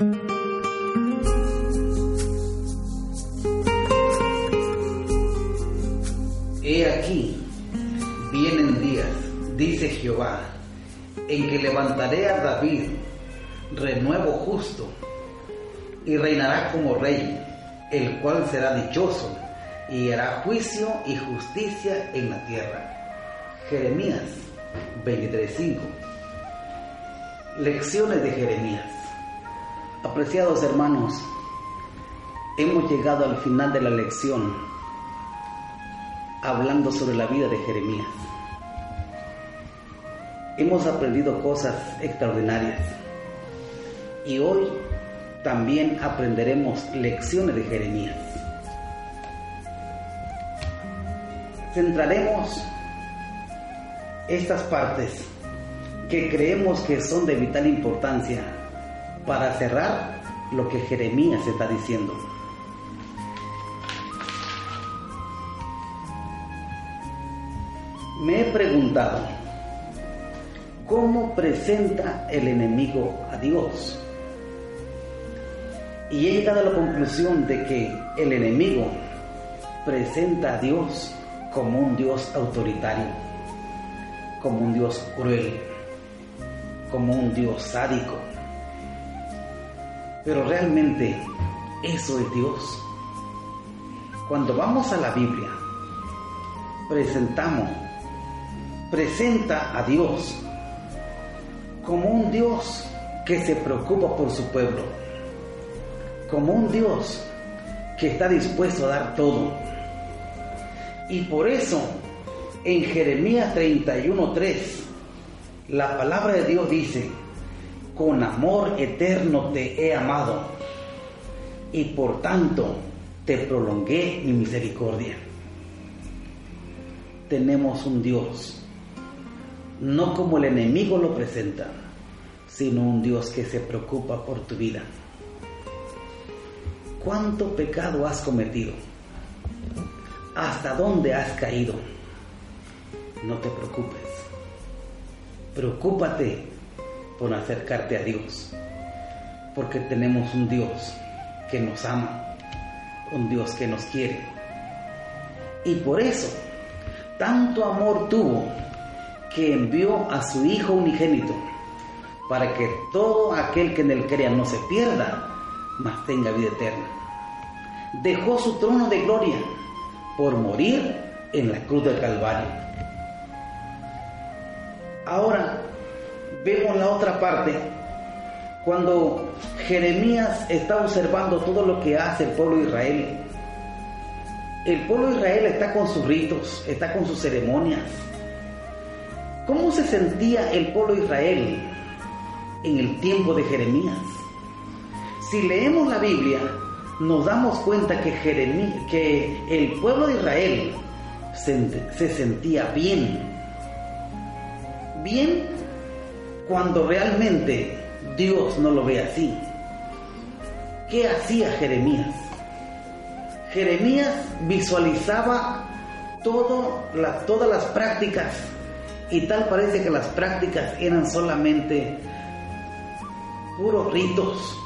He aquí, vienen días, dice Jehová, en que levantaré a David, renuevo justo, y reinará como rey, el cual será dichoso, y hará juicio y justicia en la tierra. Jeremías 23:5 Lecciones de Jeremías. Apreciados hermanos, hemos llegado al final de la lección hablando sobre la vida de Jeremías. Hemos aprendido cosas extraordinarias y hoy también aprenderemos lecciones de Jeremías. Centraremos estas partes que creemos que son de vital importancia para cerrar lo que Jeremías está diciendo. Me he preguntado, ¿cómo presenta el enemigo a Dios? Y he llegado a la conclusión de que el enemigo presenta a Dios como un Dios autoritario, como un Dios cruel, como un Dios sádico. Pero realmente eso es Dios. Cuando vamos a la Biblia, presentamos, presenta a Dios como un Dios que se preocupa por su pueblo, como un Dios que está dispuesto a dar todo. Y por eso, en Jeremías 31:3, la palabra de Dios dice, con amor eterno te he amado, y por tanto te prolongué mi misericordia. Tenemos un Dios, no como el enemigo lo presenta, sino un Dios que se preocupa por tu vida. ¿Cuánto pecado has cometido? ¿Hasta dónde has caído? No te preocupes. Preocúpate por acercarte a Dios. Porque tenemos un Dios que nos ama, un Dios que nos quiere. Y por eso, tanto amor tuvo que envió a su Hijo unigénito, para que todo aquel que en él crea no se pierda, mas tenga vida eterna. Dejó su trono de gloria por morir en la cruz del Calvario. Ahora vemos la otra parte, cuando Jeremías está observando todo lo que hace el pueblo de Israel. El pueblo de Israel está con sus ritos, está con sus ceremonias. ¿Cómo se sentía el pueblo de Israel en el tiempo de Jeremías? Si leemos la Biblia, nos damos cuenta que, que el pueblo de Israel se, se sentía bien. Bien cuando realmente Dios no lo ve así. ¿Qué hacía Jeremías? Jeremías visualizaba todas las prácticas y tal parece que las prácticas eran solamente puros ritos,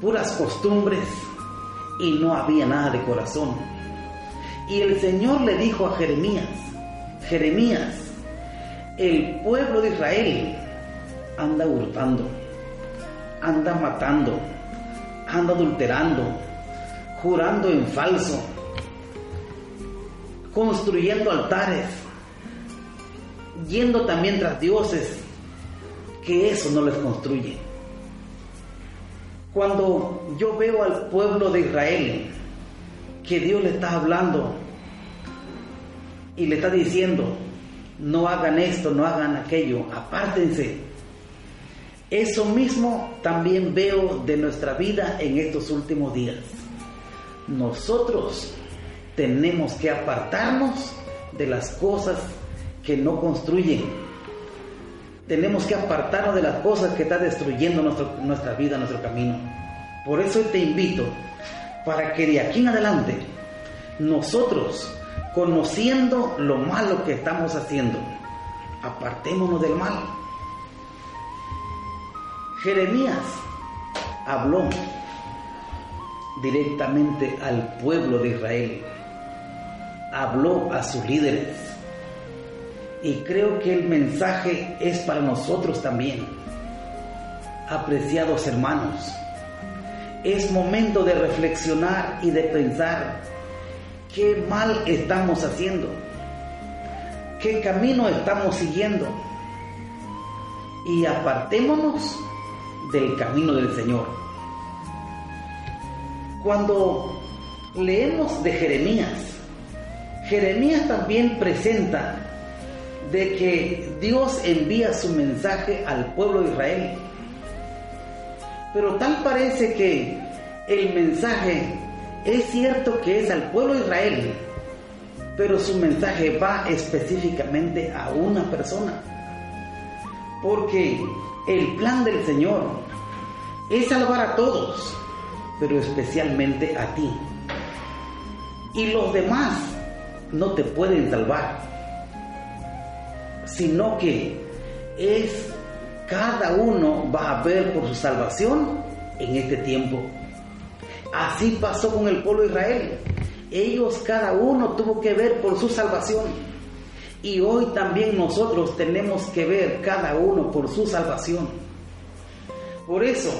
puras costumbres y no había nada de corazón. Y el Señor le dijo a Jeremías, Jeremías, el pueblo de Israel anda hurtando, anda matando, anda adulterando, jurando en falso, construyendo altares, yendo también tras dioses, que eso no les construye. Cuando yo veo al pueblo de Israel que Dios le está hablando y le está diciendo, no hagan esto, no hagan aquello, apártense. Eso mismo también veo de nuestra vida en estos últimos días. Nosotros tenemos que apartarnos de las cosas que no construyen. Tenemos que apartarnos de las cosas que están destruyendo nuestra vida, nuestro camino. Por eso te invito para que de aquí en adelante nosotros, conociendo lo malo que estamos haciendo, apartémonos del mal. Jeremías habló directamente al pueblo de Israel, habló a sus líderes y creo que el mensaje es para nosotros también. Apreciados hermanos, es momento de reflexionar y de pensar qué mal estamos haciendo, qué camino estamos siguiendo y apartémonos del camino del Señor. Cuando leemos de Jeremías, Jeremías también presenta de que Dios envía su mensaje al pueblo de Israel. Pero tal parece que el mensaje es cierto que es al pueblo de Israel, pero su mensaje va específicamente a una persona. Porque el plan del Señor es salvar a todos, pero especialmente a ti. Y los demás no te pueden salvar sino que es cada uno va a ver por su salvación en este tiempo. Así pasó con el pueblo de Israel. Ellos cada uno tuvo que ver por su salvación. Y hoy también nosotros tenemos que ver cada uno por su salvación. Por eso,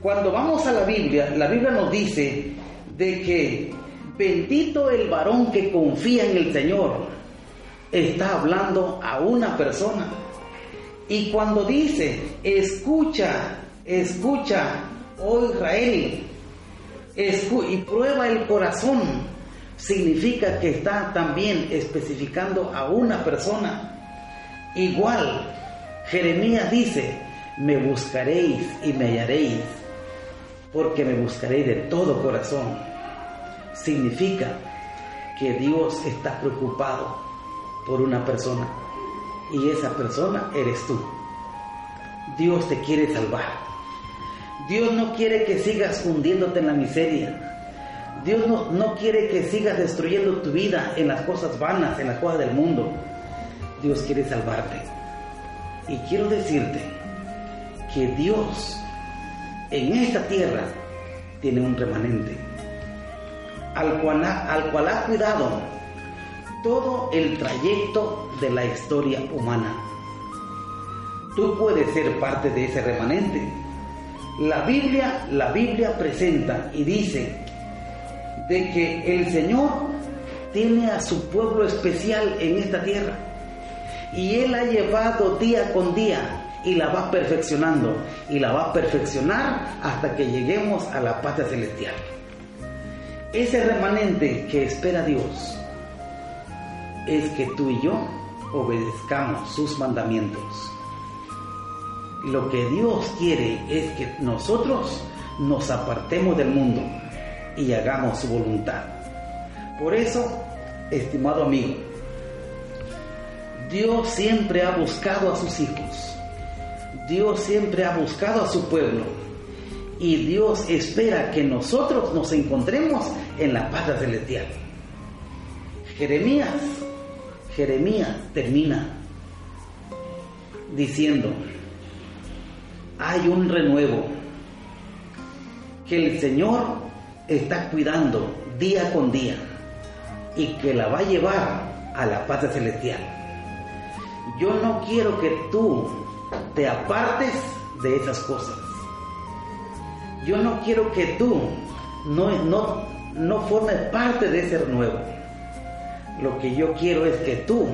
cuando vamos a la Biblia, la Biblia nos dice de que bendito el varón que confía en el Señor está hablando a una persona. Y cuando dice, escucha, escucha, oh Israel, y prueba el corazón, significa que está también especificando a una persona. Igual, Jeremías dice, me buscaréis y me hallaréis, porque me buscaréis de todo corazón. Significa que Dios está preocupado por una persona y esa persona eres tú. Dios te quiere salvar. Dios no quiere que sigas hundiéndote en la miseria. Dios no, no quiere que sigas destruyendo tu vida en las cosas vanas, en las cosas del mundo. Dios quiere salvarte. Y quiero decirte que Dios en esta tierra tiene un remanente al cual, al cual ha cuidado todo el trayecto de la historia humana. Tú puedes ser parte de ese remanente. La Biblia, la Biblia presenta y dice de que el Señor tiene a su pueblo especial en esta tierra y Él ha llevado día con día y la va perfeccionando y la va a perfeccionar hasta que lleguemos a la patria celestial. Ese remanente que espera Dios es que tú y yo obedezcamos sus mandamientos. Lo que Dios quiere es que nosotros nos apartemos del mundo y hagamos su voluntad. Por eso, estimado amigo, Dios siempre ha buscado a sus hijos. Dios siempre ha buscado a su pueblo. Y Dios espera que nosotros nos encontremos en la paz celestial. Jeremías Jeremías termina diciendo, hay un renuevo que el Señor está cuidando día con día y que la va a llevar a la paz celestial. Yo no quiero que tú te apartes de esas cosas. Yo no quiero que tú no, no, no formes parte de ese renuevo. Lo que yo quiero es que tú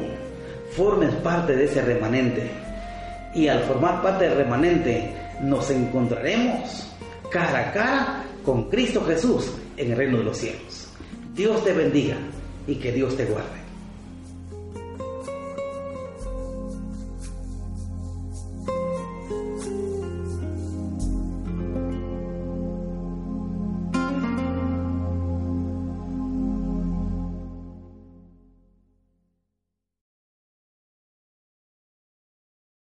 formes parte de ese remanente. Y al formar parte del remanente, nos encontraremos cara a cara con Cristo Jesús en el reino de los cielos. Dios te bendiga y que Dios te guarde.